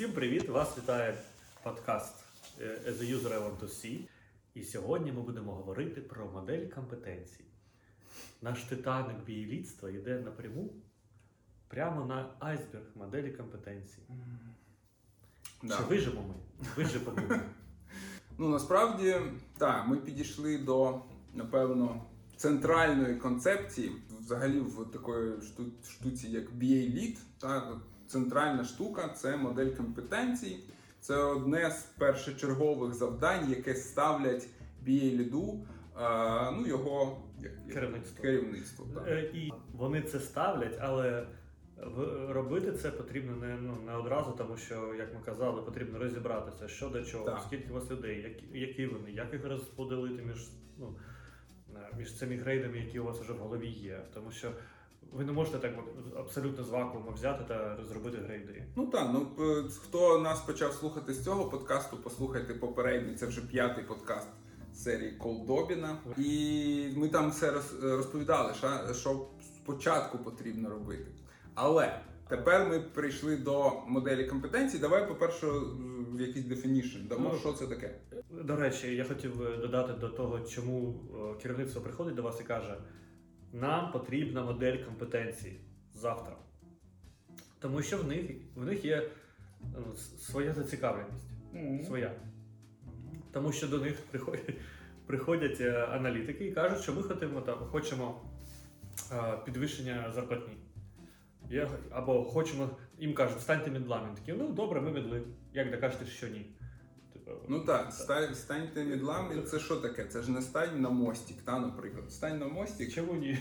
Всім привіт! Вас вітає подкаст е, As a User I Want to See. І сьогодні ми будемо говорити про модель компетенцій. Наш титаник бієлітства йде напряму прямо на айсберг моделі компетенцій. Да. Чи вижимо ми? Вижимо ми. Ну насправді так, ми підійшли до напевно центральної концепції, взагалі в такої шту- штуці, як BA Lead. Так, центральна штука це модель компетенцій. Це одне з першочергових завдань, яке ставлять BA ліду, а, ну його Керівництво. керівництво. Так. Е, І вони це ставлять, але робити це потрібно не, ну, не одразу, тому що, як ми казали, потрібно розібратися, що до чого, Так. скільки у вас людей, які, які вони, як їх розподілити між, ну, е, між цими грейдами, які у вас вже в голові є. Тому що ви не можете так абсолютно з вакууму взяти та зробити грейди. Ну так, ну хто нас почав слухати з цього подкасту, послухайте попередній, це вже п'ятий подкаст серії Колдобіна. І ми там все розповідали, що, спочатку потрібно робити. Але тепер ми прийшли до моделі компетенцій. Давай, по-перше, якийсь definition дамо, Ну, що це таке. До речі, я хотів додати до того, чому е, керівництво приходить до вас і каже: нам потрібна модель компетенцій завтра. Тому що в них, в них є ну, своя зацікавленість. Своя. Тому що до них приходять, приходять е, аналітики і кажуть, що ми хочемо, там, хочемо е, підвищення зарплатні. Я, або хочемо, їм кажуть, станьте мідлами. Такі, ну добре, ми медли. Як докажете, що ні? Типу, Ну так, ста- станьте мідлами. Це що таке? Це ж не стань на мостик, та, наприклад. Стань на мостик Чому ні?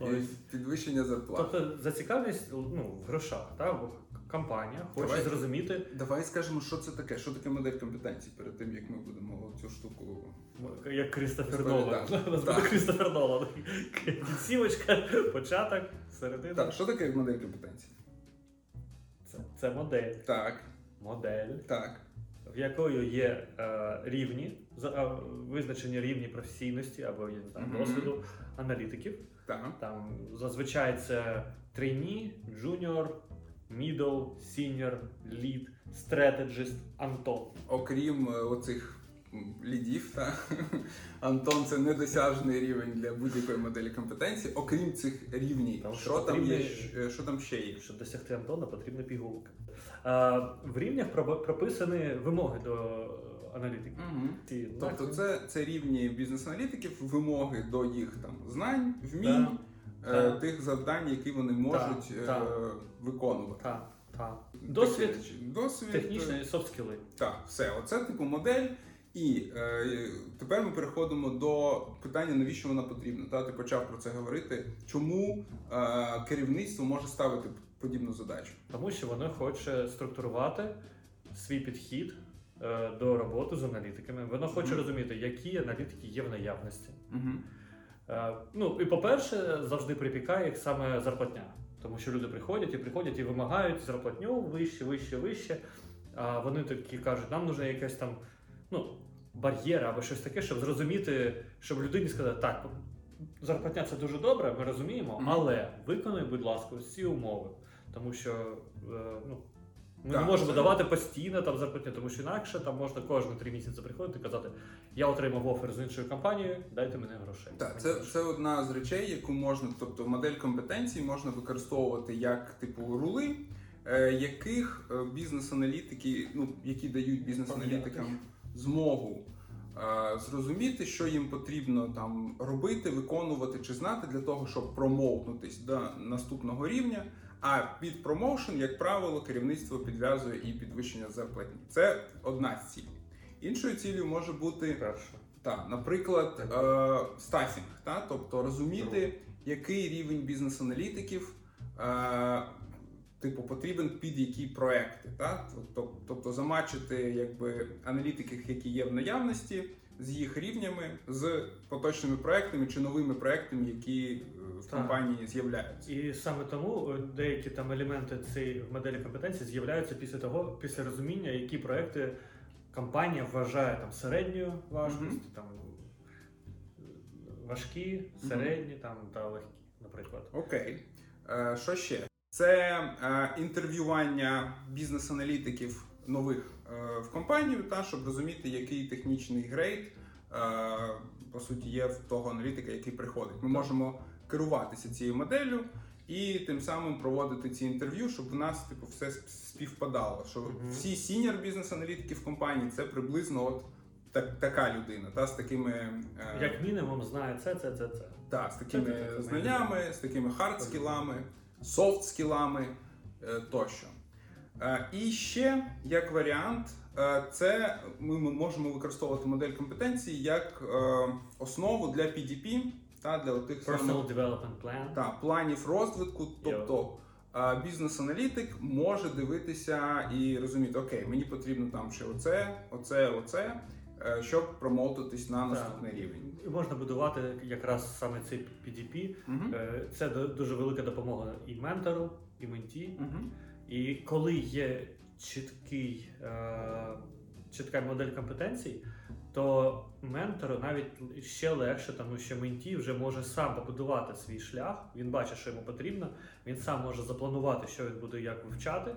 підвищення зарплати. Тобто зацікавленість ну, в грошах. Та? Компанія хоче Давай. зрозуміти, Давай скажемо, що це таке, що таке модель компетенцій перед тим, як ми будемо цю штуку. як Крістофер. Нолан. Крістофер Нолан. Кінцівочка, початок, середина. Так, що таке модель компетенцій? Це, це модель. Так, Модель, так. В якої є е, рівні, за- е, визначені рівні професійності або я не знаю, Мгм. досвіду аналітиків. Так. Там зазвичай це trainee, junior, middle, senior, lead, strategist, Антон. Окрім е, оцих лідів, та Антон це недосяжний рівень для будь-якої моделі компетенцій. Окрім цих рівнів, Там що там є, що там ще є? Щоб досягти Антона, потрібна пігулка. А, в рівнях прописані вимоги до аналітики. Угу. Ці, Тобто так, це, це рівні бізнес-аналітиків, вимоги до їх там знань, вмінь, Да. е, Так. тих завдань, які вони можуть е, так. виконувати. та, та. Досвід, досвід технічний і софт скіли. Так, все, оце типу модель. І е, тепер ми переходимо до питання, навіщо вона потрібна. Та ти почав про це говорити. Чому е, керівництво може ставити подібну задачу? Тому що воно хоче структурувати свій підхід е, до роботи з аналітиками. Воно хоче Мгм. розуміти, які аналітики є в наявності. Угу. Е, Ну і по-перше, завжди припікає їх саме зарплатня. Тому що люди приходять і приходять і вимагають зарплатню вище, вище, вище. А вони такі кажуть, нам нужна якась там ну, бар'єр або щось таке, щоб зрозуміти, щоб людині сказати, так, зарплатня це дуже добре, ми розуміємо, але виконуй, будь ласка, всі умови. Тому що е, ну, ми Так, не можемо це- давати постійно там зарплатню, тому що інакше там можна кожні три місяці приходити і казати, я отримав офер з іншої компанії, дайте мені грошей. Так, це, це одна з речей, яку можна, тобто модель компетенцій можна використовувати як типу рули, е, яких е, бізнес-аналітики, ну які дають бізнес-аналітикам змогу е, зрозуміти, що їм потрібно там робити, виконувати чи знати для того, щоб промоутнутись до наступного рівня. А під промоушен, як правило, керівництво підв'язує і підвищення зарплатні. Це одна з цілей. Іншою цілею може бути Перше. так, наприклад, е, стафінг, та? тобто розуміти, який рівень бізнес-аналітиків е, типу, потрібен під які проекти. Та? Тобто, замачити якби, аналітиків, які є в наявності, з їх рівнями, з поточними проектами чи новими проектами, які е, в Так. компанії з'являються. І саме тому е, деякі там елементи цієї моделі компетенції з'являються після того, після розуміння, які проекти компанія вважає там середньою важкості, Мгм. там важкі, середні там та легкі, наприклад. Окей. Е, що ще? Це е, інтерв'ювання бізнес-аналітиків нових е, в компанію, та щоб розуміти, який технічний грейд е, по суті є в того аналітика, який приходить. Ми можемо керуватися цією моделлю і тим самим проводити ці інтерв'ю, щоб в нас типу все співпадало. Що Мгм. всі senior бізнес-аналітики в компанії це приблизно от так, така людина, та з такими е, Як мінімум знає це, це, це, це. та, з такими Це- це- це знаннями, з такими хард-скілами, софт-скілами е, тощо. Е, І ще як варіант, е, це ми можемо використовувати модель компетенцій як основу для PDP та для тих Personal Development Plan. та, планів розвитку. Тобто бізнес-аналітик може дивитися і розуміти, окей, мені потрібно там ще оце, оце, оце, щоб промовтитись на наступний рівень. І можна будувати якраз саме цей PDP. Мгм. Е, Це дуже велика допомога і ментору, і менті. Мгм. І коли є чіткий, е, чітка модель компетенцій, то ментору навіть ще легше, тому що менті вже може сам побудувати свій шлях. Він бачить, що йому потрібно. Він сам може запланувати, що він буде як вивчати.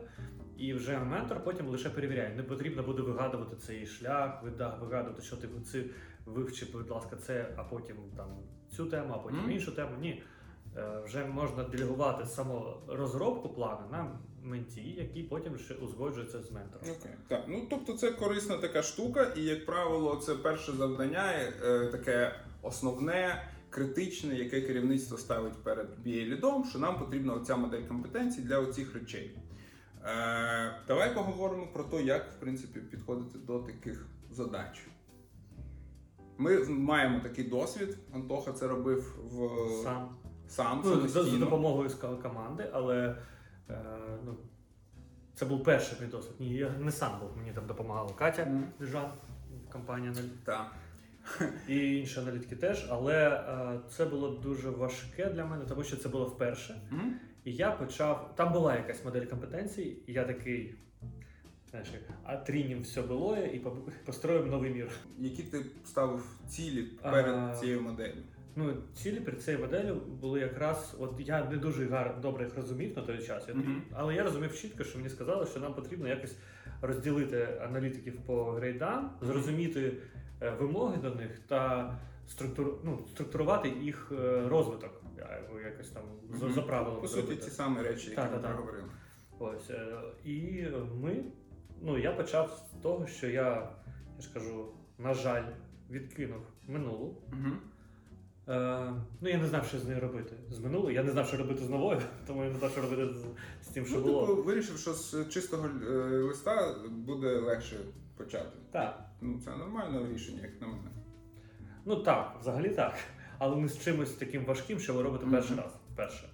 І вже ментор потім лише перевіряє. Не потрібно буде вигадувати цей шлях, вигадувати, що ти це вивчи, будь ласка, це, а потім там цю тему, а потім Мгм. іншу тему. Ні. Е, Вже можна делегувати саму розробку плану на менті, який потім ще узгоджується з ментором. Окей, так. Ну тобто це корисна така штука, і як правило, це перше завдання, е, таке основне, критичне, яке керівництво ставить перед BA-лідом, що нам потрібна оця модель компетенцій для оцих речей. Е, давай поговоримо про те, як в принципі підходити до таких задач. Ми маємо такий досвід. Антоха це робив в Сам сам ну, за, за допомогою команди, але е, ну, це був перший мій досвід. Ні, я не сам був, мені там допомагала Катя Мгм. Держан, компанія Так. і інші аналітики теж. Але е, це було дуже важке для мене, тому що це було вперше. Мгм. І я почав. Там була якась модель компетенцій, і я такий. Знаєш, а трінім все було і по- построїмо новий мір. Які ти ставив цілі А, перед цією моделлю? Ну, цілі перед цією моделлю були якраз, от я не дуже гар, добре їх розумів на той час, я- Мгм. але я розумів чітко, що мені сказали, що нам потрібно якось розділити аналітиків по грейдам, зрозуміти е, вимоги до них та структур, ну, структурувати їх е, розвиток. Його якось там Мгм. за правилом По суті, ті самі речі, які Так, ми так, проговорили. Ось е, і ми. Ну я почав з того, що я, я ж кажу, на жаль, відкинув минулу. Угу. Е, ну я не знав, що з нею робити. З минулою. Я не знав, що робити з новою, тому я не знав, що робити з, з тим, що Ну, було. типу, вирішив, що з чистого е, листа буде легше почати. Так. Ну, це нормальне рішення, як на мене. Ну так, взагалі так. Але не з чимось таким важким, що ви робите перший раз. Перше.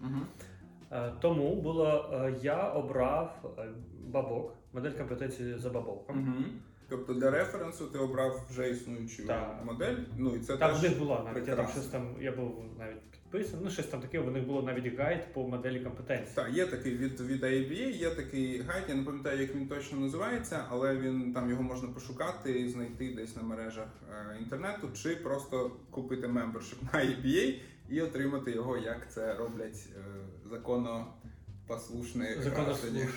Е, тому було, е, я обрав е, BABOK, модель компетенції за BABOK ом. Тобто для референсу ти обрав вже існуючу Так. модель. Ну і це Там теж була навіть я там щось там, я був навіть підписаний, ну щось там таке, у них було навіть гайд по моделі компетенції. Так, є такий від, від IIBA, є такий гайд, я не пам'ятаю, як він точно називається, але він там його можна пошукати і знайти десь на мережах е, інтернету, чи просто купити membership на IIBA і отримати його, як це роблять е, законопослушні Законослушні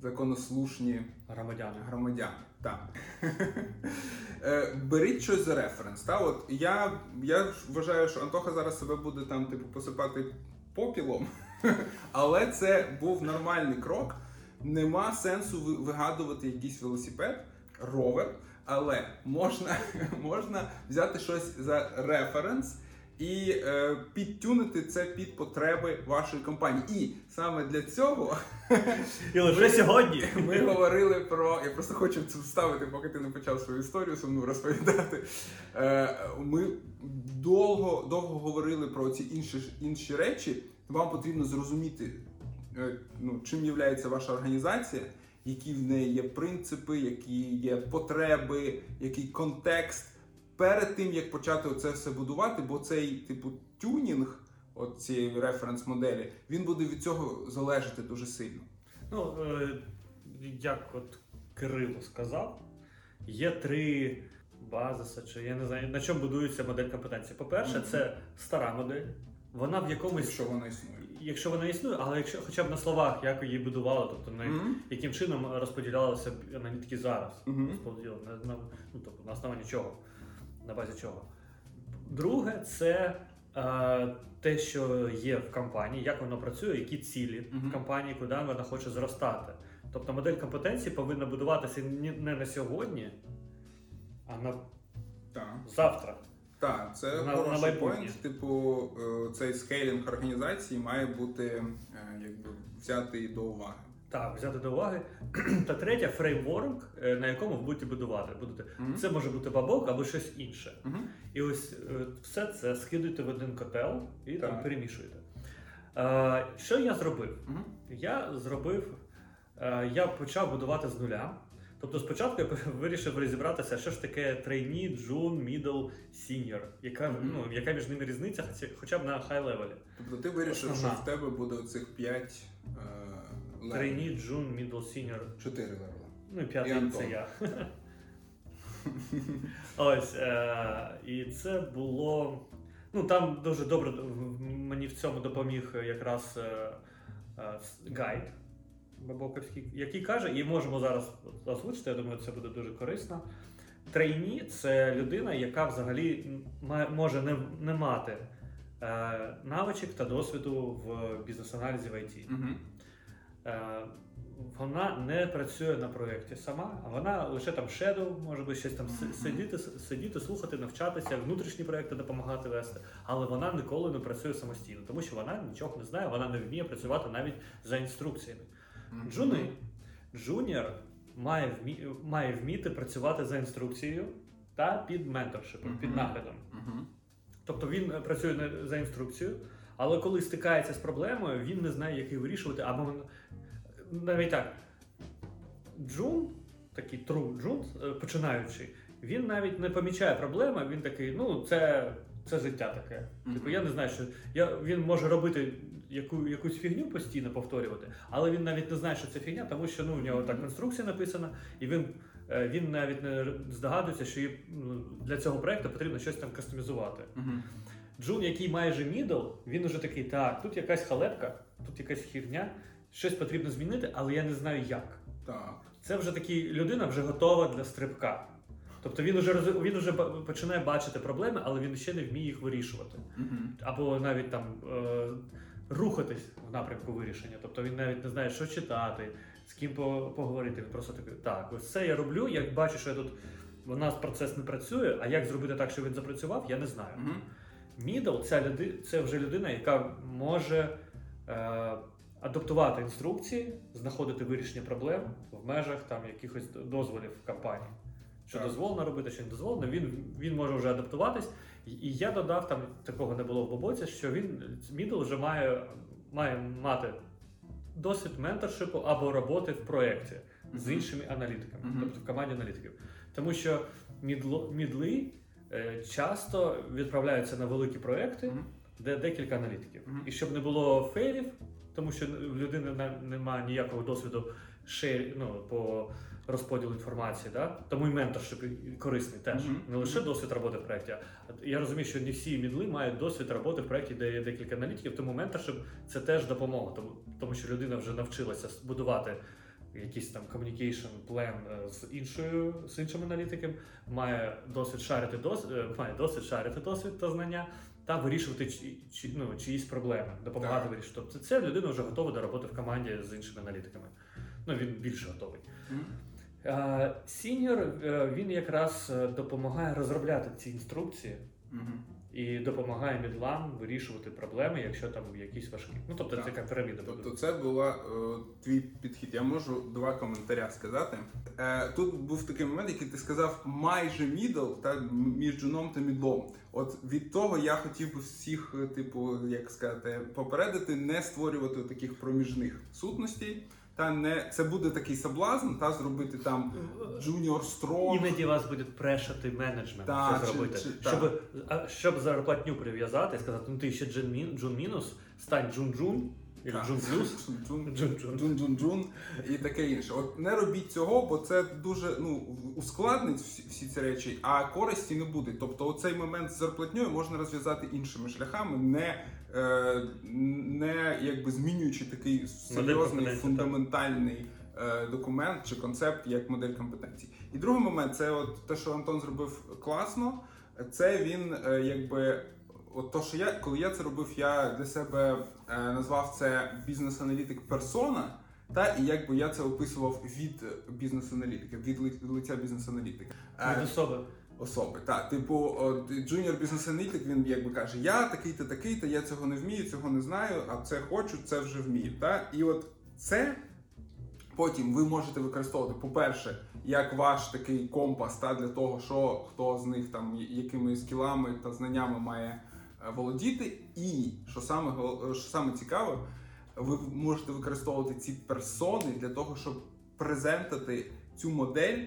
законослушні громадяни. громадяни. Так. Е, Беріть щось за референс. Та? От я, я вважаю, що Антоха зараз себе буде там, типу, посипати попілом, але це був нормальний крок. Нема сенсу вигадувати якийсь велосипед, ровер, але можна, можна взяти щось за референс і е, підтюнити це під потреби вашої компанії. І саме для цього І лише сьогодні ми говорили про. Я просто хочу це вставити, поки ти не почав свою історію сумну розповідати. Е, Ми довго, довго говорили про ці інші, інші речі. Вам потрібно зрозуміти, е, ну, чим є ваша організація, які в неї є принципи, які є потреби, який контекст. Перед тим як почати це все будувати, бо цей типу тюнінг от цієї референс-моделі, він буде від цього залежати дуже сильно. Ну, е, як от Кирило сказав, є три базиси, чи я не знаю, на чому будується модель компетенції. По-перше, Мгм. це стара модель. вона в якомусь, Якщо вона існує. якщо вона існує, але якщо хоча б на словах, як її будували, тобто на Мгм. яким чином розподілялися аналітики зараз. Мгм. Розподіл на, на, ну, тобто, на основанні чого, на базі чого. Друге, це е, те, що є в компанії, як воно працює, які цілі в компанії, куди вона хоче зростати. Тобто модель компетенції повинна будуватися не на сьогодні, а на Так. завтра. Так, це На- хороший поінт. Типу, е, цей скейлінг організації має бути е, якби взятий до уваги. Так, взяти до уваги. Та третє фреймворк, е, на якому ви будете будувати. Будете. Мгм. Це може бути BABOK або щось інше. Мгм. І ось е, все це скидуєте в один котел і там перемішуєте. Е, що я зробив? Мгм. Я зробив, е, я почав будувати з нуля. Тобто спочатку я вирішив розібратися, що ж таке trainee, джун, middle, senior, яка, ну, яка між ними різниця, хоча- б на high level і. Тобто ти вирішив, Основна. що в тебе буде оцих 5 е, Trainee, джун, middle, senior. 4 левела. Ну і І п'ятий Антон. це я. Ось. Е, і це було. Ну там дуже добре мені в цьому допоміг якраз е, е, гайд BABOKівський, який каже, і можемо зараз озвучити, я думаю, це буде дуже корисно. Trainee це людина, яка взагалі може не, не мати е, навичок та досвіду в бізнес-аналізі в IT. Мгм. Е, вона не працює на проєкті сама, а вона лише там shadow, може би щось там сидіти, сидіти, слухати, навчатися, внутрішні проєкти допомагати вести, але вона ніколи не працює самостійно, тому що вона нічого не знає, вона не вміє працювати навіть за інструкціями. Джуни, джуніор має, вмі, має вміти працювати за інструкцією та під менторшипом, під наглядом. Тобто він е, працює за інструкцією, але коли стикається з проблемою, він не знає, як її вирішувати. Або навіть так, Джун, такий true Джун, е, починаючий, він навіть не помічає проблеми, він такий, ну, це, це життя таке. Типу, я не знаю, що я, він може робити яку, якусь фігню постійно повторювати, але він навіть не знає, що це фігня, тому що ну, в нього так інструкція написана, і він, е, він навіть не здогадується, що ну, для цього проекту потрібно щось там кастомізувати. Джун, який майже мідл, він уже такий, так, тут якась халепка, тут якась хірня, щось потрібно змінити, але я не знаю як. Так. Це вже такий людина вже готова для стрибка. Тобто він роз- він вже починає бачити проблеми, але він ще не вміє їх вирішувати. Або навіть там е, рухатись в напрямку вирішення. Тобто він навіть не знає, що читати, з ким поговорити. Він просто такий, так, ось це я роблю. Я бачу, що я тут у нас процес не працює, а як зробити так, щоб він запрацював, я не знаю. Middle це, люди, це вже людина, яка може е, адаптувати інструкції, знаходити вирішення проблем в межах там якихось дозволів в компанії. Що Так. дозволено робити, що не дозволено, він, він може вже адаптуватись. І- я додав, там такого не було в Бобоці, що він middle вже має, має мати досвід менторшипу або роботи в проєкті з іншими аналітиками, Мгм. тобто в команді аналітиків. Тому що мідло, мідли е, часто відправляються на великі проекти, Мгм. де декілька аналітиків. Мгм. І щоб не було фейлів, тому що в людини немає ніякого досвіду шер, ну, по розподілу інформації, да? тому і менторшип корисний теж. Мгм. Не лише досвід роботи в проєкті. Я розумію, що не всі мідли мають досвід роботи в проєкті, де є декілька аналітиків, тому менторшип це теж допомога, тому, тому що людина вже навчилася будувати якийсь там communication план е, з іншою з іншим аналітиком, має досвід шарити дос, е, має досвід шарити досвід та знання та вирішувати чи, чи, ну, чиїсь проблеми, допомагати Так. вирішити. Тобто це людина вже готова до роботи в команді з іншими аналітиками. Ну він більше готовий. Senior він якраз е, допомагає розробляти ці інструкції Мгм. І допомагає middle ам вирішувати проблеми, якщо там якісь важкі. Ну тобто це Так. така піраміда. буде. Тобто це була е, твій підхід. Я можу два коментаря сказати. Е, тут був такий момент, який ти сказав майже middle, та між джуном та middle ом. От від того я хотів би всіх, е, типу, як сказати, попередити, не створювати таких проміжних сутностей. Та не це буде такий соблазн, та зробити там junior strong. Іноді вас буде прешати менеджмент це чи- зробити. чи- щоб, а, щоб зарплатню прив'язати сказати, ну ти ще джун, мін, джун мінус, стань джун джун, джун плюс. Джун- Джун-джун. і таке інше. От не робіть цього, бо це дуже ну ускладнить всі, всі ці речі, а користі не буде. Тобто, оцей момент з зарплатньою можна розв'язати іншими шляхами, не, не якби змінюючи такий серйозний фундаментальний е, документ чи концепт як модель компетенцій. І другий момент це от те, що Антон зробив класно. Це він е, якби. От то, що я, коли я це робив, я для себе е, назвав це бізнес-аналітик персона, та і якби я це описував від бізнес-аналітика, від лиця бізнес-аналітика. Е, Від особи. Особи. Так, типу, junior бізнес-аналітик, він якби каже: Я такий-то, такий-то, я цього не вмію, цього не знаю, а це хочу, це вже вмію. Та? І от це потім ви можете використовувати, по-перше, як ваш такий компас та, для того, що хто з них там якими скілами та знаннями має е, володіти. І що саме гол- що саме цікаве, ви можете використовувати ці персони для того, щоб презентати цю модель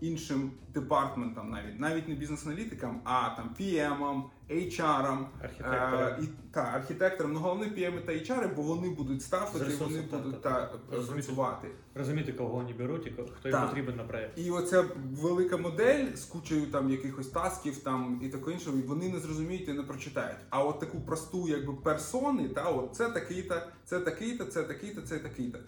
іншим департментам, навіть навіть не бізнес-аналітикам, а там PM, HR, Архітектора. Е, і та архітекторам, ну головне PM та HR, бо вони будуть ставити, вони так, будуть так, та, Розуміти. працювати. Розуміти, кого вони беруть і хто їм потрібен на проєкт. І оця велика модель з кучею там якихось тасків там і таке інше, вони не зрозуміють і не прочитають. А от таку просту, якби персони, та от це такий-то, це такий-то, це такий-то, це такий-то.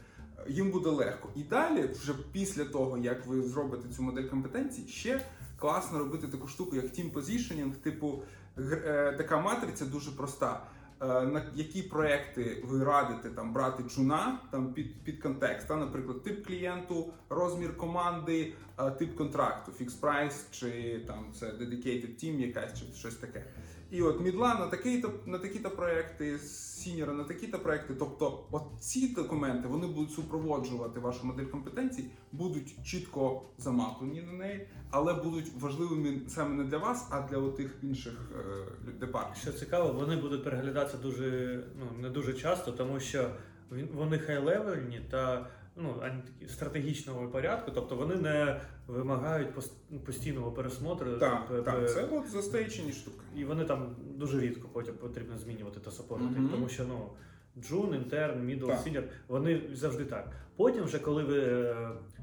Їм буде легко. І далі, вже після того, як ви зробите цю модель компетенцій, ще класно робити таку штуку, як team positioning, типу е, така матриця дуже проста. Е, На які проекти ви радите там брати джуна там під, під контекст, та, наприклад, тип клієнту, розмір команди, е, тип контракту, fixed price, чи там це dedicated team якась, чи щось таке. І от мідла на такі-то на такі-то проекти, сіньора на такі-то проекти. Тобто, от ці документи вони будуть супроводжувати вашу модель компетенцій, будуть чітко замаплені на неї, але будуть важливими саме не для вас, а для тих інших е, департаментів. Що цікаво, вони будуть переглядатися дуже ну не дуже часто, тому що вони хай-левельні та ну ані такі стратегічного порядку, тобто вони не вимагають пос- постійного пересмотру. Так, п- так, це от застейчені штуки. І вони там дуже рідко потім потрібно змінювати та саппортити, Мгм. тому що ну джун, інтерн, middle, senior, вони завжди так. Потім, вже коли ви е,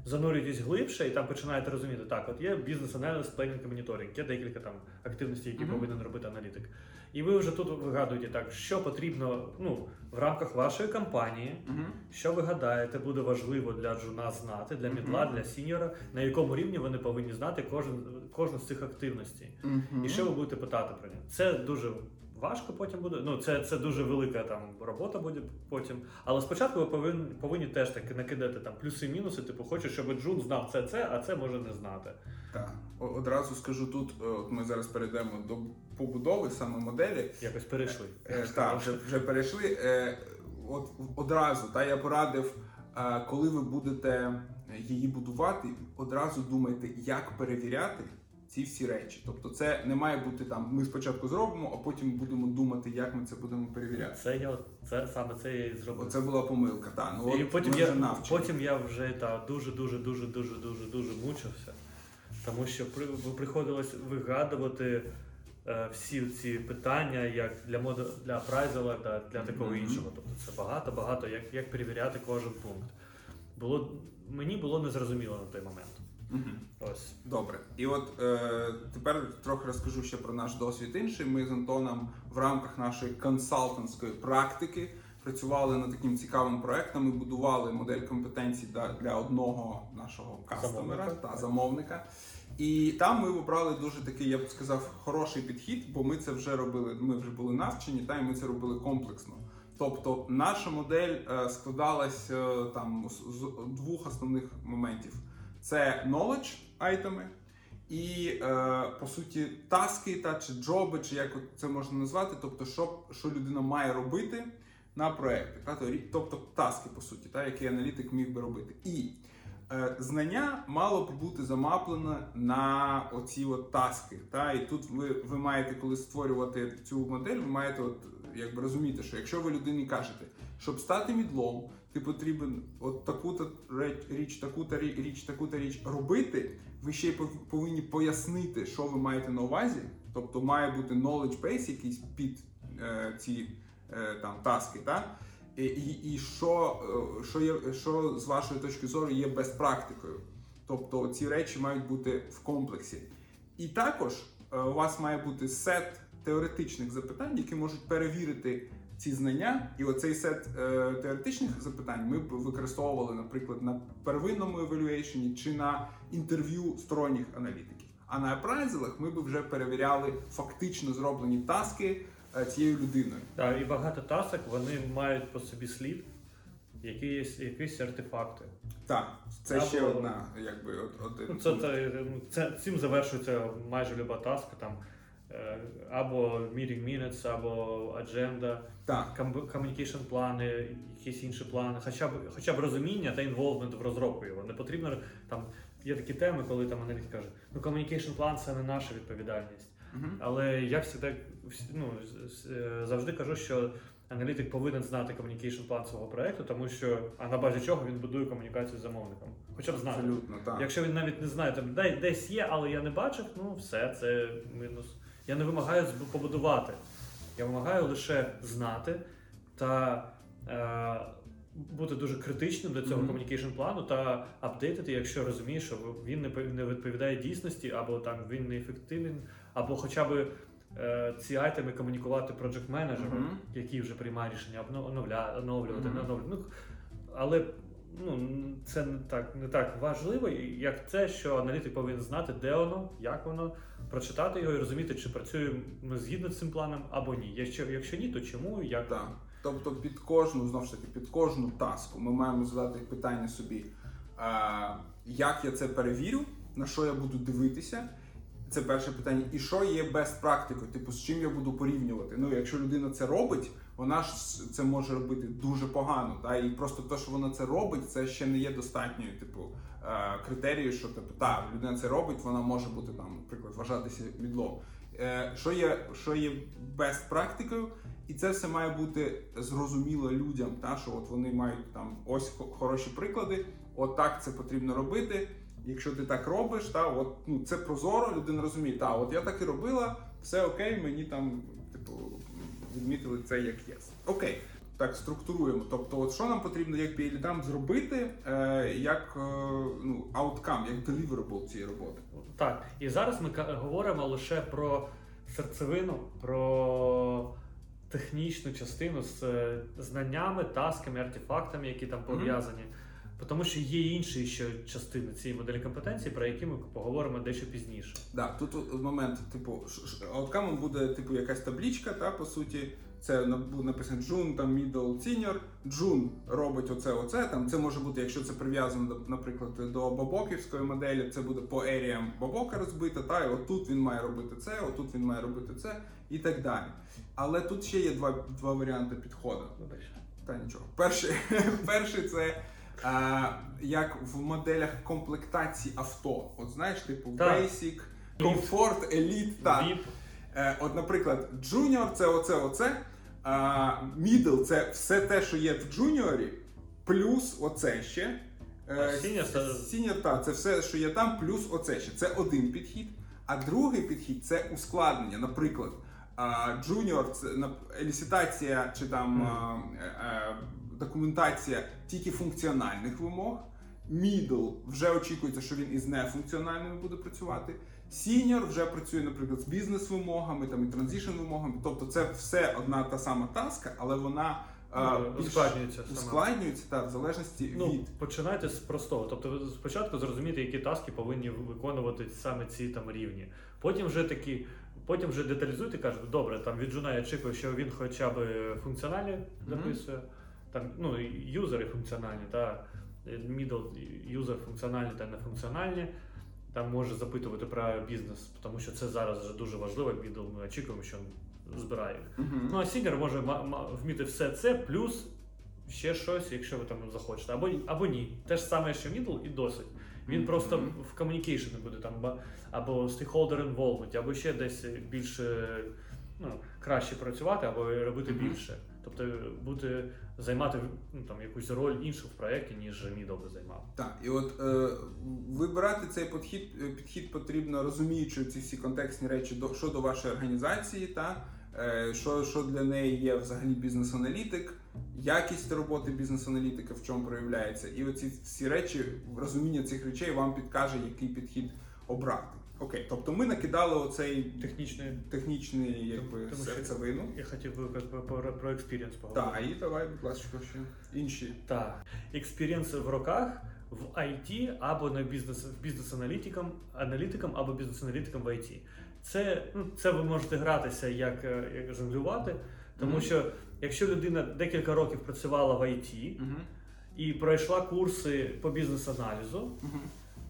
занурюєтесь глибше і там починаєте розуміти, так, от є бізнес аналіз, planning і monitoring, є декілька там активностей, які Мгм. повинен робити аналітик. І ви вже тут вигадуєте так, що потрібно ну, в рамках вашої компанії, Угу. що ви гадаєте, буде важливо для джуна знати, для middle а, Мгм. для senior а, на якому рівні вони повинні знати кожен, кожну з цих активностей. І що ви будете питати про нього? Це дуже важко потім буде. Ну, це, це дуже велика там робота буде потім. Але спочатку ви повинні, повинні теж таки накидати там плюси-мінуси. Типу, хочу, щоб Джун знав це, це, а це може не знати. Так. Одразу скажу тут, е, от ми зараз перейдемо до побудови саме моделі. Якось перейшли. Е, Так, вже, вже перейшли. Е, От одразу та я порадив, е, коли ви будете її будувати, одразу думайте, як перевіряти ці всі речі. Тобто, це не має бути там. Ми спочатку зробимо, а потім будемо думати, як ми це будемо перевіряти. Це я це саме це я і зробив. Оце була помилка. Та ну і от потім ми я вже навчені. потім я вже та дуже дуже дуже дуже дуже дуже мучився, тому що при приходилось вигадувати е, всі ці питання, як для мода для прайзела та для такого Мгм. іншого. Тобто це багато, багато як, як перевіряти кожен пункт. Було мені було незрозуміло на той момент. Мгм. Ось Добре, і от е, тепер трохи розкажу ще про наш досвід інший. Ми з Антоном в рамках нашої консалтантської практики працювали над таким цікавим проектом. Ми будували модель компетенцій для, для одного нашого кастомера Замовника. та замовника. І там ми обрали дуже такий, я б сказав, хороший підхід, бо ми це вже робили. Ми вже були навчені, та й ми це робили комплексно. Тобто, наша модель е, складалась е, там з двох основних моментів: це knowledge айтеми і е, по суті таски та чи джоби, чи як це можна назвати, тобто, що, що людина має робити на проєкті. Та, то тобто таски, по суті, та, які аналітик міг би робити. І е, знання мало б бути замаплено на оці от таски. Та, і тут ви, ви маєте, коли створювати цю модель, ви маєте от, якби розуміти, що якщо ви людині кажете, щоб стати мідлом, ти потрібен от таку-то річ, таку-то річ, таку-то річ робити. Ви ще й повинні пояснити, що ви маєте на увазі. Тобто має бути knowledge base якийсь під е, ці е, там таски, та? І, і, і що, е, що, є, що з вашої точки зору є безпрактикою. Тобто ці речі мають бути в комплексі. І також е, у вас має бути сет теоретичних запитань, які можуть перевірити ці знання. І оцей сет е, теоретичних запитань ми б використовували, наприклад, на первинному евалюейшені чи на інтерв'ю сторонніх аналітиків. А на апрайзелах ми б вже перевіряли фактично зроблені таски е, цією людиною. Так, і багато тасок вони мають по собі слід, якісь, якісь артефакти. Так, це Або- ще одна, якби от, один. Ну, це, це, ну, це, цим завершується майже люба таска, там, або meeting minutes, або agenda, Так, communication плани, якісь інші плани, хоча б, хоча б розуміння та involvement в розробку його. Не потрібно там. Є такі теми, коли там аналітик каже, ну communication план це не наша відповідальність. Мгм. Але я завжди, ну, е, завжди кажу, що аналітик повинен знати communication план свого проекту, тому що а на базі чого він будує комунікацію з замовником. Хоча б знати. абсолютно так. Якщо він навіть не знає, там де- десь є, але я не бачив, ну все, це мінус. Я не вимагаю побудувати. Я вимагаю лише знати та е, бути дуже критичним до цього Мгм. communication плану та апдейтити, якщо розумієш, що він не відповідає дійсності, або там він не ефективен, або хоча б е, ці айтеми комунікувати project менеджеру, Мгм. який вже приймає рішення оновля, оновлювати, Мгм. не оновлювати. Ну, але ну, це не так, не так важливо, як це, що аналітик повинен знати, де воно, як воно, прочитати його і розуміти, чи працюємо ми згідно з цим планом або ні. Якщо, якщо ні, то чому як. Так. Тобто під кожну, знову ж таки, під кожну таску ми маємо задати питання собі, а, як я це перевірю, на що я буду дивитися. Це перше питання. І що є best практикою, типу, з чим я буду порівнювати. Ну, якщо людина це робить, вона ж це може робити дуже погано. Та? І просто те, що вона це робить, це ще не є достатньою, типу, е, критерією, що типу, та, людина це робить, вона може бути там, наприклад, вважатися мідлом. Е, що є, що є best практикою, і це все має бути зрозуміло людям, та, що от вони мають там ось хороші приклади, от так це потрібно робити. Якщо ти так робиш, та от ну це прозоро, людина розуміє, та от я так і робила, все окей, мені там, типу, відмітили це як єс. Окей. Так, структуруємо. Тобто, от що нам потрібно як пілітам зробити, е, як е, ну, outcome, як deliverable цієї роботи. Так, і зараз ми говоримо лише про серцевину, про технічну частину з е, знаннями, тасками, артефактами, які там пов'язані. Тому що є інші ще частини цієї моделі компетенції, про які ми поговоримо дещо пізніше. Да, тут момент, типу, outcome буде типу якась табличка, та по суті. Це буде написано Джун, там middle, senior. Джун робить оце, оце. Там це може бути, якщо це прив'язано до, наприклад, до бабоківської моделі, це буде по еріям бабока розбито, та і отут він має робити це, отут він має робити це, і так далі. Але тут ще є два, два варіанти підходу. Та нічого. Перший, перший це а, як в моделях комплектації авто. От знаєш, типу Так. Basic, Comfort, Elite. Так. Е, от, наприклад, Junior це оце, оце. А, middle це все те, що є в Junior, плюс оце ще. А Е, це- так, це все, що є там, плюс оце ще. Це один підхід. А другий підхід це ускладнення. Наприклад, а, Junior це нап- еліситація чи там а, е, е, документація тільки функціональних вимог. Middle вже очікується, що він із нефункціональними буде працювати. Senior вже працює, наприклад, з бізнес-вимогами там і транзишн вимогами. Тобто це все одна та сама таска, але вона Ну, ускладнюється ускладнюється та в залежності Ну, від починайте з простого. Тобто, ви спочатку зрозуміти, які таски повинні виконувати саме ці там рівні. Потім вже такі, потім вже деталізуйте, кажете, добре, там від Джуна я очікую, що він хоча б функціональні записує. Там, ну, юзери функціональні, та middle юзер функціональні та нефункціональні. Там може запитувати про бізнес, тому що це зараз вже дуже важливо. Middle ми очікуємо, що він збирає. Мгм. Ну а сінер може вміти все це, плюс ще щось, якщо ви там захочете. Або, або ні. Те ж саме, що middle і досить. Він Мгм. просто в communication буде там або stakeholder involvement, або ще десь більше ну, краще працювати, або робити Мгм. більше. Тобто бути займати ну, там, якусь роль іншу в проєкті, ніж middle би займав. Так, і от е, вибирати цей підхід, е, підхід потрібно, розуміючи ці всі контекстні речі до щодо вашої організації, та е, що, що для неї є взагалі бізнес-аналітик, якість роботи бізнес-аналітика в чому проявляється. І оці всі речі, розуміння цих речей вам підкаже, який підхід обрати. Окей, тобто ми накидали оцей Технічний. технічний якби Тому що- серцевину. Я хотів би як би, про, про experience поговорити. Так, і давай, будь ласка, ще інші. Так, experience в роках в IT або на бізнес бізнес-аналітикам, аналітикам або бізнес-аналітикам в IT. Це, ну, це ви можете гратися як, е, як жонглювати, тому Мгм. що якщо людина декілька років працювала в IT Угу. і пройшла курси по бізнес-аналізу, Угу.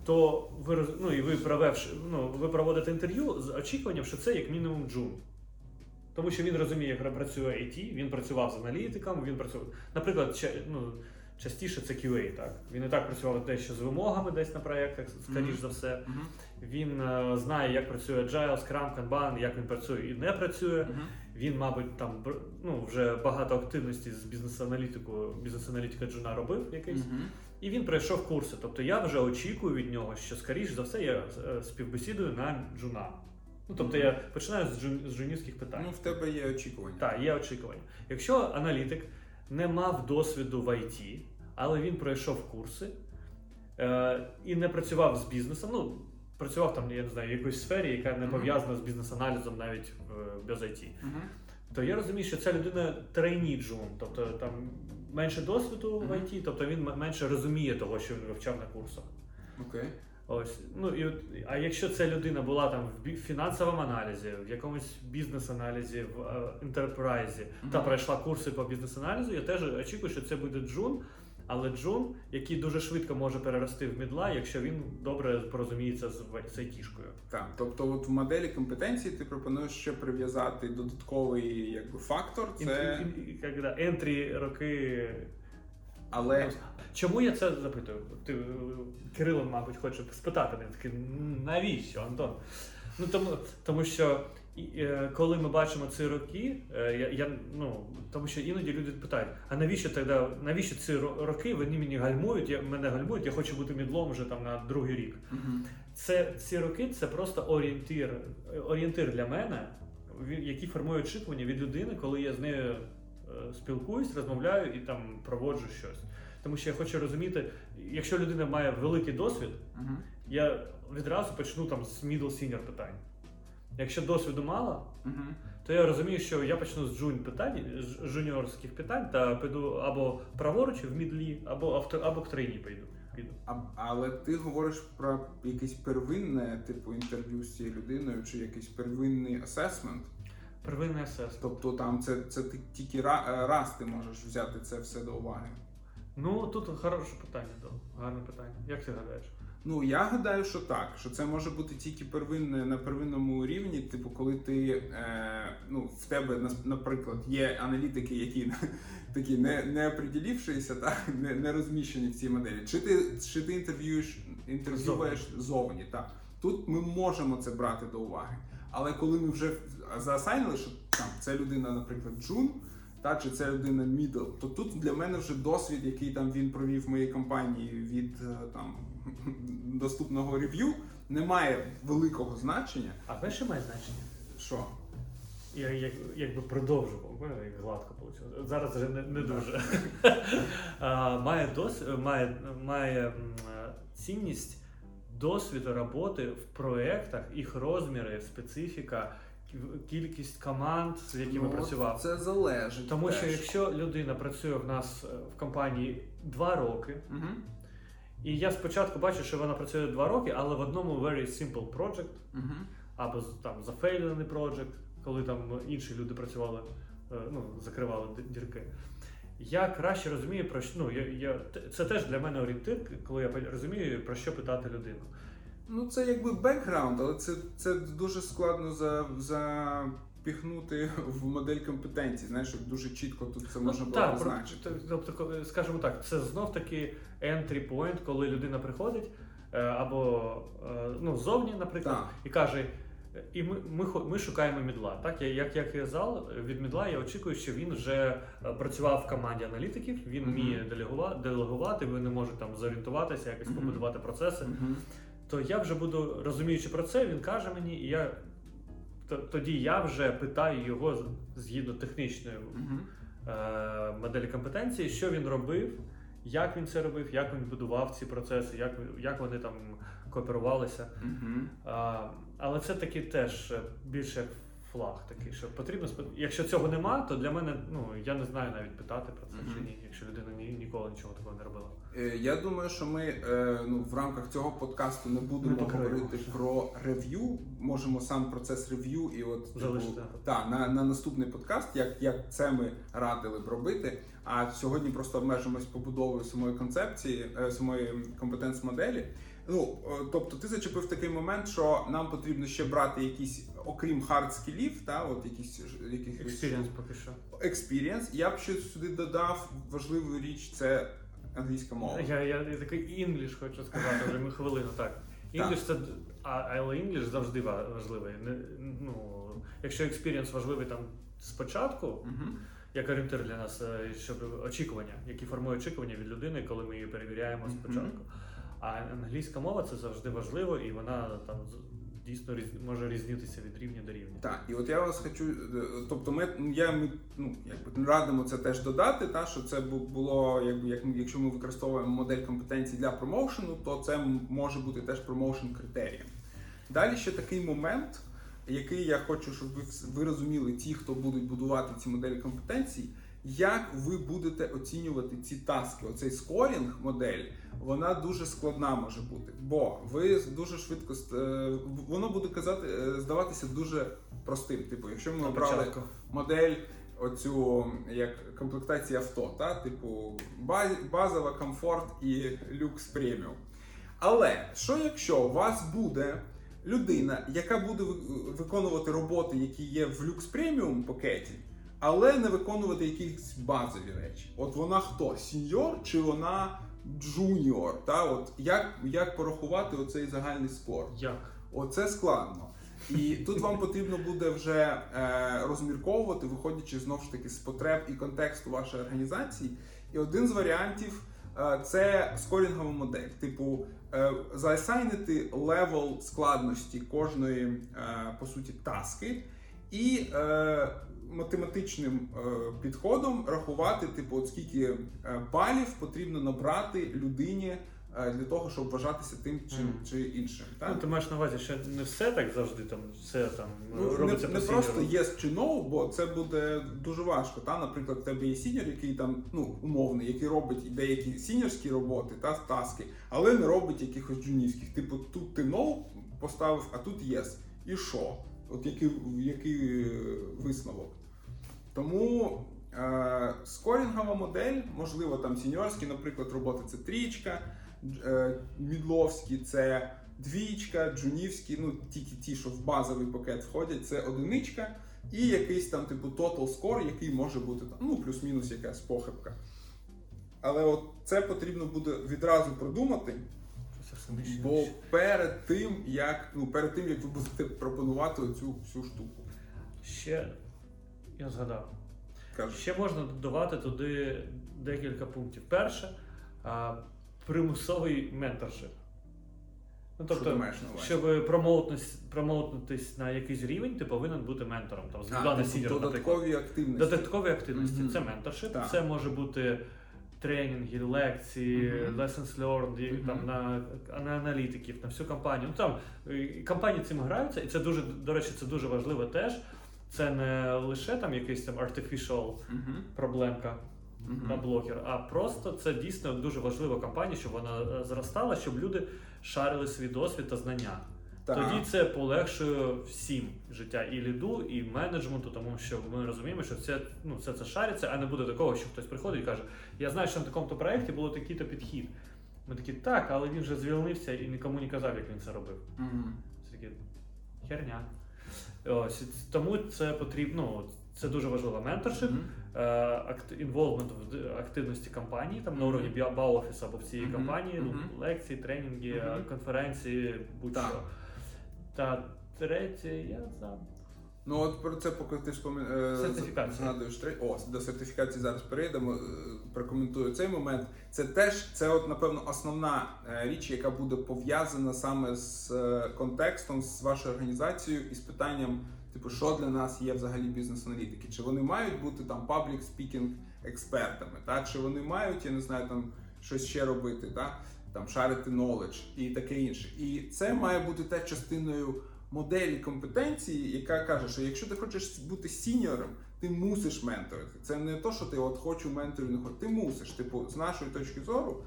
То ви ну, і ви провевши, ну, ви проводите інтерв'ю з очікуванням, що це як мінімум джун. Тому що він розуміє, як працює IT, він працював з аналітиком, він працював. Наприклад, ча- ну, частіше це QA, так. Він і так працював дещо з вимогами десь на проєктах, скоріш Мгм. за все. Угу. Він е, знає, як працює Agile, Scrum, Kanban, як він працює і не працює. Угу. Він, мабуть, там ну, вже багато активності з бізнес-аналітикою, бізнес-аналітика джуна робив якийсь. Угу. І він пройшов курси. Тобто я вже очікую від нього, що скоріш за все я е, співбесідую на джуна. Ну тобто я починаю з, джун, з джунівських питань. Ну, в тебе є очікування. Так, є очікування. Якщо аналітик не мав досвіду в IT, але він пройшов курси е, і не працював з бізнесом, ну працював там, я не знаю, в якоїсь сфері, яка не пов'язана з бізнес-аналізом навіть е, без IT, Угу. То я розумію, що ця людина trainee джун, тобто там менше досвіду в IT, тобто він менше розуміє того, що він вивчав на курсах. Окей. Ось ну і от, а якщо ця людина була там в фінансовому аналізі, в якомусь бізнес-аналізі, в е, enterprise і та пройшла курси по бізнес-аналізу, я теж очікую, що це буде джун, але джун, який дуже швидко може перерости в middle а, якщо він добре порозуміється з, айтішкою. Так, тобто, от в моделі компетенції ти пропонуєш ще прив'язати додатковий якби фактор. Це ентрі роки. але Чому я це запитую? Ти Кирило, мабуть, хоче спитати мене такий, навіщо, Антон? Ну тому, тому що і, е, коли ми бачимо ці роки, е, я, я ну тому що іноді люди питають: а навіщо тоді, навіщо ці роки вони мені гальмують? Я мене гальмують, я хочу бути мідлом вже там на другий рік. Мгм. Це ці роки це просто орієнтир, орієнтир для мене, який формує очікування від людини, коли я з нею е, спілкуюсь, розмовляю і там проводжу щось. Тому що я хочу розуміти, якщо людина має великий досвід, Мгм. я відразу почну там з middle senior питань. Якщо досвіду мало, то я розумію, що я почну з джун питань, з жуніорських питань та піду або праворуч в мідлі, або авто, або к трейні піду. А, але ти говориш про якесь первинне типу інтерв'ю з цією людиною, чи якийсь первинний асесмент. Первинний асес. Тобто там це, це ти тільки раз ти можеш взяти це все до уваги. Ну тут хороше питання, то гарне питання. Як ти гадаєш? Ну я гадаю, що так, що це може бути тільки первинне на первинному рівні. Типу, коли ти е, ну в тебе наприклад є аналітики, які такі не, не оприділившися, так не, не розміщені в цій моделі. Чи ти чи ти інтерв'юєш інтерв'юєш зовні? Так тут ми можемо це брати до уваги. Але коли ми вже заасайнили, що там це людина, наприклад, джун, та чи це людина мідл, то тут для мене вже досвід, який там він провів в моїй компанії від е, там доступного рев'ю, не має великого значення. А знаєш, що має значення? Що? Я як, якби продовжував, як гладко вийшло. Зараз вже не, не дуже. а, має, дос, має, має цінність досвіду роботи в проєктах, їх розміри, специфіка, кількість команд, з якими працював. Ну, Це залежить. Тому що якщо людина працює в нас е, в компанії два роки, Мгм. І я спочатку бачу, що вона працює два роки, але в одному very simple project, Мгм. або там зафейлений проджект, коли там інші люди працювали, е, ну, закривали дірки. Я краще розумію про що. Ну, я, я, це теж для мене орієнтир, коли я розумію, про що питати людину. Ну, це якби бекграунд, але це, це дуже складно за, запіхнути в модель компетенцій. Знаєш, щоб дуже чітко тут це можна ну, було так, позначити. тобто, скажімо так, це знов таки entry point, коли людина приходить е, або е, ну, ззовні, наприклад, Так. і каже. І ми, ми, ми шукаємо мідла. Так, я, як, я казав, від мідла я очікую, що він вже е, працював в команді аналітиків, він вміє делегувати, делегувати, вони можуть там зорієнтуватися, якось побудувати процеси. Мгм. То я вже буду розуміючи про це, він каже мені, і я тоді я вже питаю його згідно технічної е, моделі компетенції, що він робив, як він це робив, як він будував ці процеси, як, як вони там кооперувалися. Але це таки теж більше флаг такий, що потрібно Якщо цього нема, то для мене ну я не знаю навіть питати про це чи ні, якщо людина ні, ніколи нічого такого не робила. Е, Я думаю, що ми е, ну, в рамках цього подкасту не будемо Не говорити про рев'ю. Можемо сам процес рев'ю і от типу, Залишити. та, на, на наступний подкаст, як, як це ми радили б робити. А сьогодні просто обмежимось побудовою самої концепції, е, самої competence-моделі. Ну, тобто, ти зачепив такий момент, що нам потрібно ще брати якісь, окрім hard skill ів, та от якісь якісь Experience поки що. experience. Я б ще сюди додав важливу річ це англійська мова. Я, я, я такий English хочу сказати, вже ми хвилину так. English це а, але English завжди важливий. Не, ну, якщо experience важливий там спочатку, Мгм. як орієнтир для нас, е, щоб очікування, які формують очікування від людини, коли ми її перевіряємо спочатку. А англійська мова це завжди важливо, і вона там дійсно різ, може різнитися від рівня до рівня. Так, і от я вас хочу, е, тобто ми я ми ну якби радимо це теж додати, та що це було якби як якщо ми використовуємо модель компетенцій для promotion у, то це може бути теж promotion критерієм. Далі ще такий момент, який я хочу, щоб ви, ви розуміли, ті, хто будуть будувати ці моделі компетенцій, як ви будете оцінювати ці таски, оцей скорінг модель, вона дуже складна може бути, бо ви дуже швидко е, воно буде казати, е, здаватися дуже простим. Типу, якщо ми обрали модель, оцю як комплектація авто, та типу базова, комфорт і люкс преміум. Але що якщо у вас буде людина, яка буде ви- виконувати роботи, які є в люкс преміум пакеті, але не виконувати якісь базові речі? От вона хто? Senior чи вона junior? Та от як, як порахувати оцей загальний score? Як? Оце складно. І тут вам потрібно буде вже е, розмірковувати, виходячи знову ж таки з потреб і контексту вашої організації. І один з варіантів е, це скорінгова модель. Типу, е, заасайнити level складності кожної, е, по суті, таски, і е, математичним е, підходом рахувати, типу, от скільки е, балів потрібно набрати людині е, для того, щоб вважатися тим чи, Мгм. чи іншим. Так? Ну, ти маєш на увазі, що не все так завжди там, все там Ну, не, робиться не по просто yes чи no, бо це буде дуже важко. Та? Наприклад, в тебе є сіньор, який там ну, умовний, який робить деякі сіньорські роботи та таски, але не робить якихось джунівських. Типу, тут ти no поставив, а тут yes. І що? От який, який е, висновок? Тому е, скорінгова модель, можливо, там сіньорські, наприклад, роботи це трічка, е, мідловські це двічка, джунівські, ну тільки ті, що в базовий пакет входять, це одиничка, і якийсь там типу total score, який може бути там, ну, плюс-мінус якась похибка. Але от це потрібно буде відразу продумати, нижче, бо нижче. перед тим, як ну перед тим як ви будете пропонувати оцю всю штуку. Ще я згадав. Кажу. Ще можна додавати туди декілька пунктів. Перше, а, примусовий mentorship. Ну, Що ти тобто, маєш на увазі? щоб промоутнись, промоутнутись на якийсь рівень, ти повинен бути ментором. Там, з А, нуля на типу, сіньор, наприклад. додаткові активності. Додаткові активності Мгм. це mentorship, Так. це може бути тренінги, лекції, Мгм. lessons learned, Мгм. там на, на аналітиків, на всю компанію. Ну там е, компанії цим граються, і це дуже до речі, це дуже важливо теж. Це не лише там якийсь там artificial Мгм. проблемка Мгм. на блокер, а просто це дійсно дуже важлива компанія, щоб вона е, зростала, щоб люди шарили свій досвід та знання. Так. Тоді це полегшує всім життя і ліду, і менеджменту, тому що ми розуміємо, що це ну все це шариться, а не буде такого, що хтось приходить і каже: Я знаю, що на такому-то проєкті було такий-то підхід. Ми такі, так, але він вже звільнився і нікому не казав, як він це робив. Мгм. Це таке херня. Ось тому це потрібно. ну, Це дуже важливо. Менторшип, Мгм. інволвмент в активності компанії, там на Мгм. уровні бау-офісу або всієї Мгм. компанії, ну, лекції, тренінги, конференції, будь-що. Та третє, я за. Ну от про це поки ти е, Сертифікація. згадуєш три. О, до сертифікації зараз перейдемо. е, Прокоментую цей момент. Це теж це, от напевно, основна е, річ, яка буде пов'язана саме з контекстом, з вашою організацією і з питанням Типу, що для нас є взагалі бізнес-аналітики? Чи вони мають бути там public speaking експертами, так? чи вони мають, я не знаю, там щось ще робити, так? Там шарити knowledge і таке інше. І це має бути теж частиною моделі компетенції, яка каже, що якщо ти хочеш бути сіньором, ти мусиш менторити. Це не то, що ти от хочу хочу. Ти мусиш. Типу, з нашої точки зору,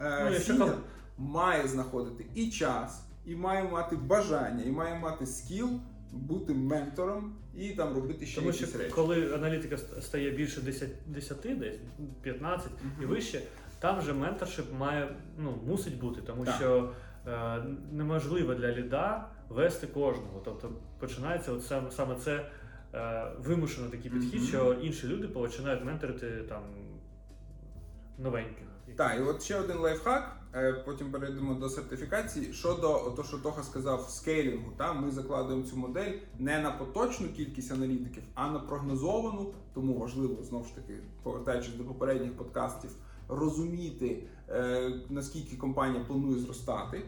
е, Ну, сіньор має знаходити і час, і має мати бажання, і має мати skill бути ментором і там робити ще Тому що якісь речі. коли аналітика стає більше 10, 10 десь 15 і вище, там вже mentorship має ну мусить бути, тому Так. що е, неможливо для ліда вести кожного. Тобто починається от саме, саме це е, вимушено такий підхід, Мгм. що інші люди починають менторити там новеньких. Так, і от ще один лайфхак. е, Потім перейдемо до сертифікації. Щодо того, що Тоха сказав, скейлінгу, та ми закладуємо цю модель не на поточну кількість аналітиків, а на прогнозовану. Тому важливо знову ж таки, повертаючись до попередніх подкастів, розуміти е, наскільки компанія планує зростати.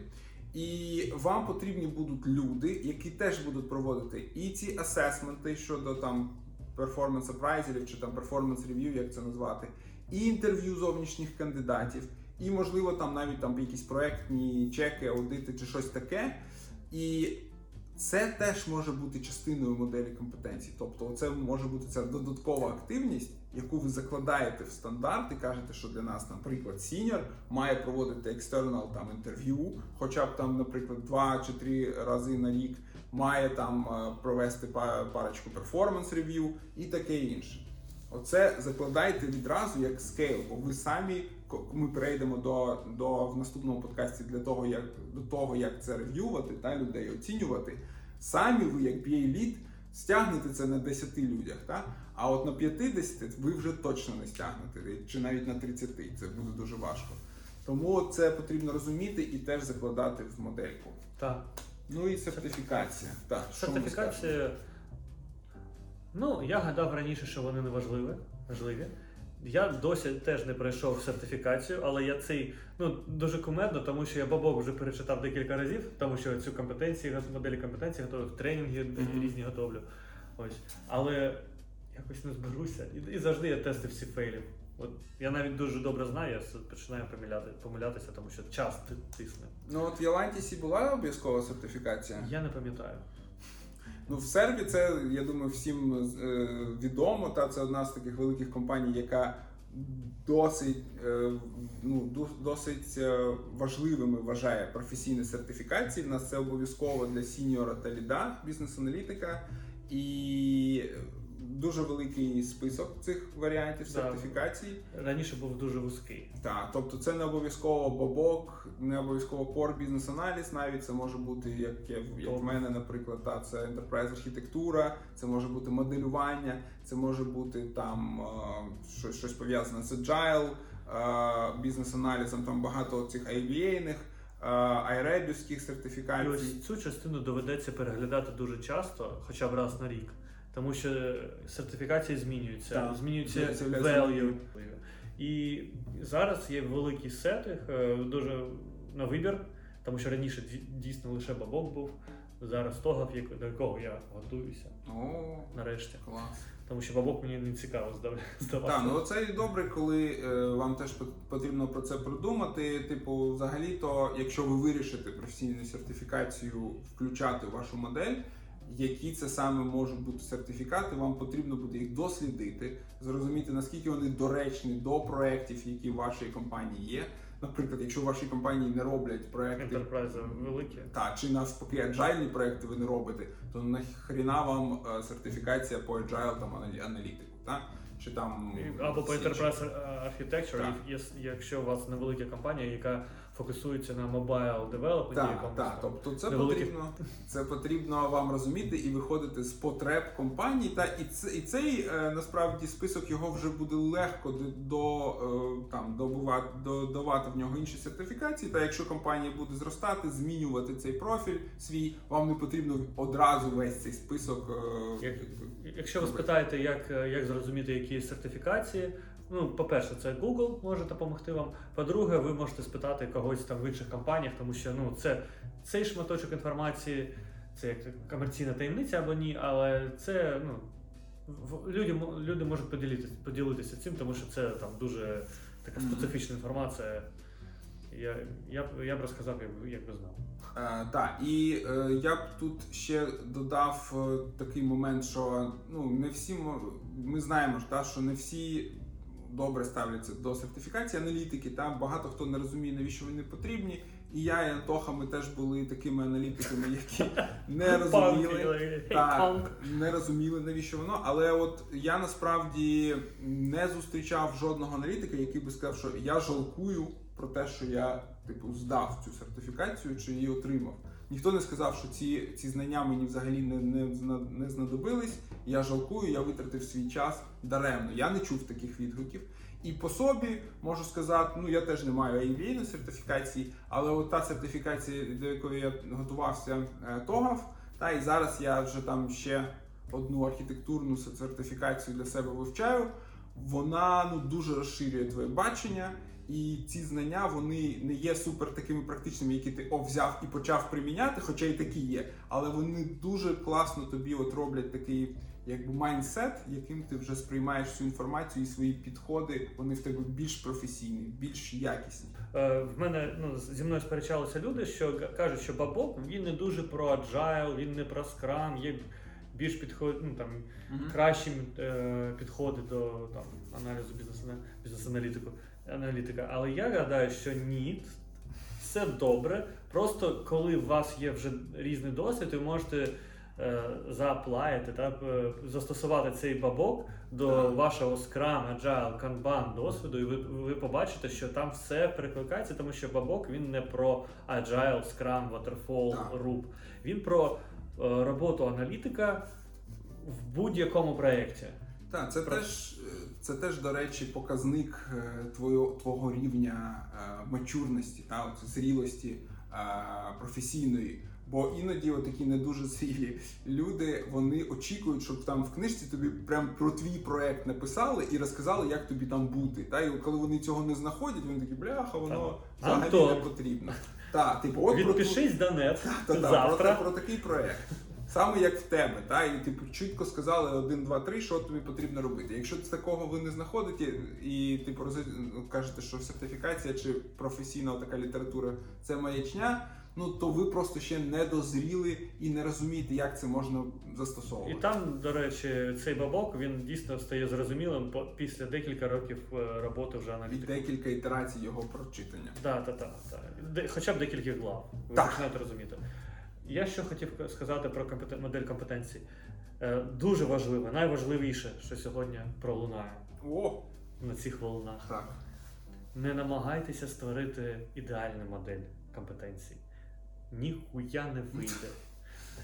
І вам потрібні будуть люди, які теж будуть проводити і ці асесменти щодо там перформанс апрайзерів чи там performance review, як це назвати, і інтерв'ю зовнішніх кандидатів, і можливо там навіть там якісь проектні чеки, аудити чи щось таке. І це теж може бути частиною моделі компетенцій. Тобто, це може бути ця додаткова активність, яку ви закладаєте в стандарт і кажете, що для нас, наприклад, сіньор має проводити екстернал там інтерв'ю, хоча б там, наприклад, два чи три рази на рік, має там е, провести парочку перформанс рев'ю і таке інше. Оце закладайте відразу як скейл, бо ви самі ми перейдемо до, до в наступному подкасті для того, як до того, як це рев'ювати та людей оцінювати. Самі ви, як BA лід, стягнете це на 10 людях, та? а от на 50 ви вже точно не стягнете, чи навіть на 30, це буде дуже важко. Тому це потрібно розуміти і теж закладати в модельку. Так. Ну і сертифікація. Так? Сертифікація. Ну, я гадав раніше, що вони не важливі. важливі. Я досі теж не пройшов сертифікацію, але я цей ну дуже кумедно, тому що я бабок вже перечитав декілька разів, тому що цю компетенцію, моделі компетенції готовлю, тренінги Мгм. різні готовлю. Ось. Але якось не зберуся. І, і завжди я тести всі фейлів. От я навіть дуже добре знаю, я починаю помиляти, помилятися, тому що час тисне. Ну от в Ялантісі була обов'язкова сертифікація. Я не пам'ятаю. Ну, в Сербі це, я думаю, всім е, відомо. Та це одна з таких великих компаній, яка досить, е, ну, досить е, важливими вважає професійні сертифікації. У нас це обов'язково для сіньора та ліда, бізнес-аналітика. І дуже великий список цих варіантів Да. сертифікацій. Раніше був дуже вузький. Так, тобто це не обов'язково бобок, не обов'язково core бізнес аналіз, навіть це може бути як, як, як в мене, наприклад, та, це enterprise архітектура, це може бути моделювання, це може бути там е, щось, щось пов'язане з agile, е, бізнес-аналізом, там багато цих IBA-них, айребівських І ось цю частину доведеться переглядати дуже часто, хоча б раз на рік. Тому що сертифікації змінюються, Так. змінюється З'являється value. І зараз є великий сеттинг, е, дуже на вибір, тому що раніше дій- дійсно лише бабок був. Зараз того, до якого я готуюся О, нарешті. клас. Тому що бабок мені не цікаво здав- здавати. Так, ну це і добре, коли е, вам теж пот- потрібно про це продумати. Типу, взагалі-то, якщо ви вирішите професійну сертифікацію включати в вашу модель, які це саме можуть бути сертифікати, вам потрібно буде їх дослідити, зрозуміти наскільки вони доречні до проєктів, які в вашій компанії є. Наприклад, якщо в вашій компанії не роблять проекти Enterprise великі. так, чи навпаки аджайльні проекти ви не робите, то нахріна вам е, сертифікація по agile там аналі- аналітику, так? Чи там Або по. Enterprise Architecture, Так. якщо у вас невелика компанія, яка фокусується на mobile development, Так, так, тобто це невеликих- потрібно, це потрібно вам розуміти і виходити з потреб компанії. Та і це і цей е, насправді список його вже буде легко до, е, там добувати до, давати в нього інші сертифікації. Та якщо компанія буде зростати, змінювати цей профіль свій, вам не потрібно одразу весь цей список. е, Як- Якщо ви спитаєте, як, як зрозуміти, які сертифікації, ну, по-перше, це Google може допомогти вам. По-друге, ви можете спитати когось там в інших компаніях, тому що ну, це, цей шматочок інформації це як комерційна таємниця або ні, але це ну, люди, люди можуть поділитися, поділитися цим, тому що це там дуже така специфічна інформація. Я, я, я б розказав, як, би- як би знав. Е, так, і е, я б тут ще додав е, такий момент, що ну не всі ми знаємо ж, та, що не всі добре ставляться до сертифікації аналітики. Та багато хто не розуміє, навіщо вони потрібні. І я, і Антоха, ми теж були такими аналітиками, які не розуміли. Панк. не розуміли, навіщо воно. Але от я насправді не зустрічав жодного аналітика, який би сказав, що я жалкую про те, що я типу здав цю сертифікацію чи її отримав. Ніхто не сказав, що ці, ці знання мені взагалі не, не, не знадобились. Я жалкую, я витратив свій час даремно. Я не чув таких відгуків. І по собі можу сказати, ну я теж не маю AVA сертифікації, але от та сертифікація, до якої я готувався, е, ТОГАВ, та і зараз я вже там ще одну архітектурну сертифікацію для себе вивчаю. Вона ну дуже розширює твоє бачення, і ці знання вони не є супер такими практичними, які ти о, взяв і почав приміняти, хоча і такі є, але вони дуже класно тобі от роблять такий якби майндсет, яким ти вже сприймаєш всю інформацію і свої підходи. Вони в тебе більш професійні, більш якісні. Е, В мене ну, зі мною сперечалися люди, що кажуть, що бабок він не дуже про agile, він не про скрам, є більш підход, ну, там, кращі е, підходи до там, аналізу бізнес, бізнес-аналітику, аналітика. Але я гадаю, що ні, все добре. Просто коли у вас є вже різний досвід, ви можете е, зааплаїти, так, е, застосувати цей бабок до Так. вашого Scrum, Agile, Kanban досвіду, і ви, ви побачите, що там все перекликається, тому що бабок він не про Agile, Scrum, Waterfall, Так. RUP. Він про е, роботу аналітика в будь-якому проєкті. Так, це Про- теж е, це теж, до речі, показник е, твого, твого рівня е, мачурності, та, зрілості професійної. Бо іноді такі не дуже зрілі люди вони очікують, щоб там в книжці тобі прям про твій проект написали і розказали, як тобі там бути. Та і коли вони цього не знаходять, вони такі бляха, воно взагалі не потрібно. Так, типу, от про Відпишись до нет та, та, завтра. Про, про такий проект. Саме як в тебе, та і типу чітко сказали один, два, три, що тобі потрібно робити. Якщо такого ви не знаходите, і типу роз- кажете, що сертифікація чи професійна така література це маячня, ну то ви просто ще не дозріли і не розумієте, як це можна застосовувати. І там, до речі, цей бабок він дійсно стає зрозумілим після декілька років е, роботи вже І аналітиком. декілька ітерацій його прочитання. Так, так, так. та. Хоча б декілька глав. Ви Так. починаєте розуміти. Я що хотів сказати про компетен... модель компетенцій. Е, Дуже важливе, найважливіше, що сьогодні пролунає О, на цих волнах. так. Не намагайтеся створити ідеальну модель компетенцій. Ніхуя не вийде.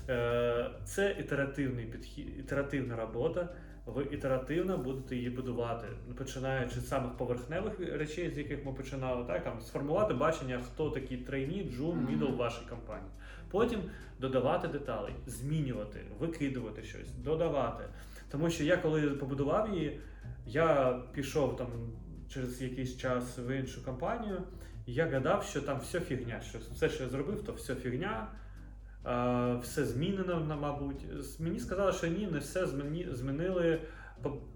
Е, Це ітеративний підхід, ітеративна робота. Ви ітеративно будете її будувати, починаючи з самих поверхневих речей, з яких ми починали, так там сформувати бачення, хто такий трейні, джун, мідл в вашій компанії. Потім додавати деталі, змінювати, викидувати щось, додавати. Тому що я коли побудував її, я пішов там через якийсь час в іншу компанію, і я гадав, що там все фігня. Що все, що я зробив, то все фігня. Все змінено, мабуть. Мені сказали, що ні, не все змінили,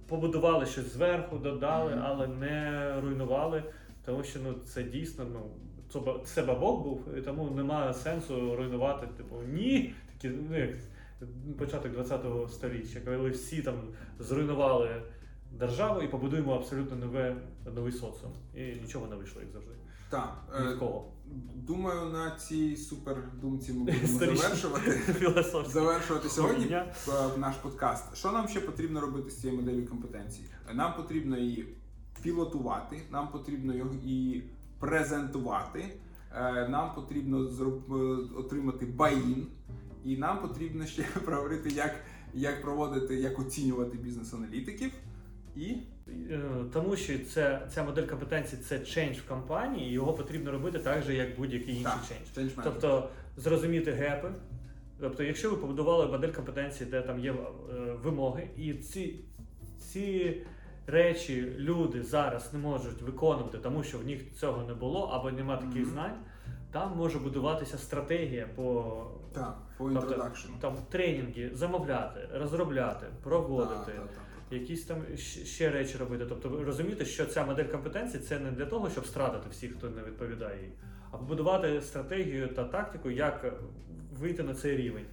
побудували щось зверху, додали, але не руйнували. Тому що ну, це дійсно ну, це, ба- бабок був, і тому немає сенсу руйнувати. Типу, ні, такі, ну, як початок 20-го століття, коли всі там зруйнували державу і побудуємо абсолютно нове, новий соціум. І нічого не вийшло, як завжди. Так. Ні Е, думаю, на цій супер думці ми будемо завершувати. Завершувати сьогодні е, наш подкаст. Що нам ще потрібно робити з цією моделлю компетенцій? Нам потрібно її пілотувати, нам потрібно її презентувати, е, нам потрібно е, отримати баїн, і нам потрібно ще проговорити, як, як проводити, як оцінювати бізнес-аналітиків. І Е, Тому що це, ця модель компетенцій це change в компанії, і його потрібно робити так же, як будь-який інший change. Тобто зрозуміти гепи. Тобто, якщо ви побудували модель компетенції, де там є е, вимоги, і ці, ці речі люди зараз не можуть виконувати, тому що в них цього не було або немає таких знань, Там може будуватися стратегія по Так, по Тобто, там тренінги замовляти, розробляти, проводити. Так, так, так. Якісь там ще речі робити. Тобто ви розумієте, що ця модель компетенцій це не для того, щоб стратити всіх, хто не відповідає їй, а побудувати стратегію та тактику, як вийти на цей рівень.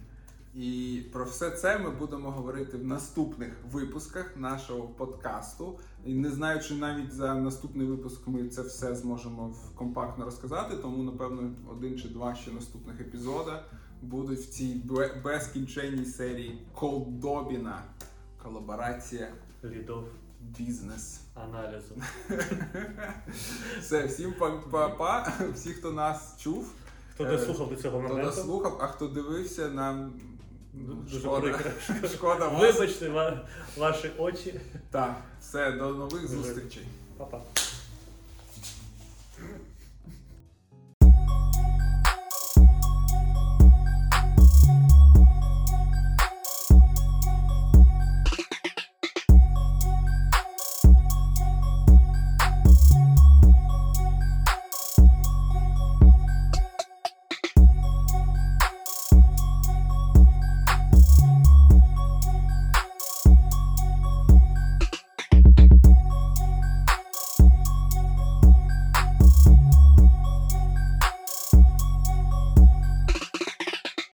І про все це ми будемо говорити в наступних випусках нашого подкасту. І не знаю, чи навіть за наступний випуск ми це все зможемо компактно розказати, тому напевно один чи два ще наступних епізода будуть в цій безкінченній серії Колдобіна. Колаборація, Лідов бізнес. аналізу. Все, всім па-па. Всі, хто нас чув, Хто Е, дослухав до цього моменту, нас слухав, а хто дивився, нам дуже шкода. прикро. Шкода вас. Вибачте ва- ваші очі. Так, все, до нових зустрічей. Па-па.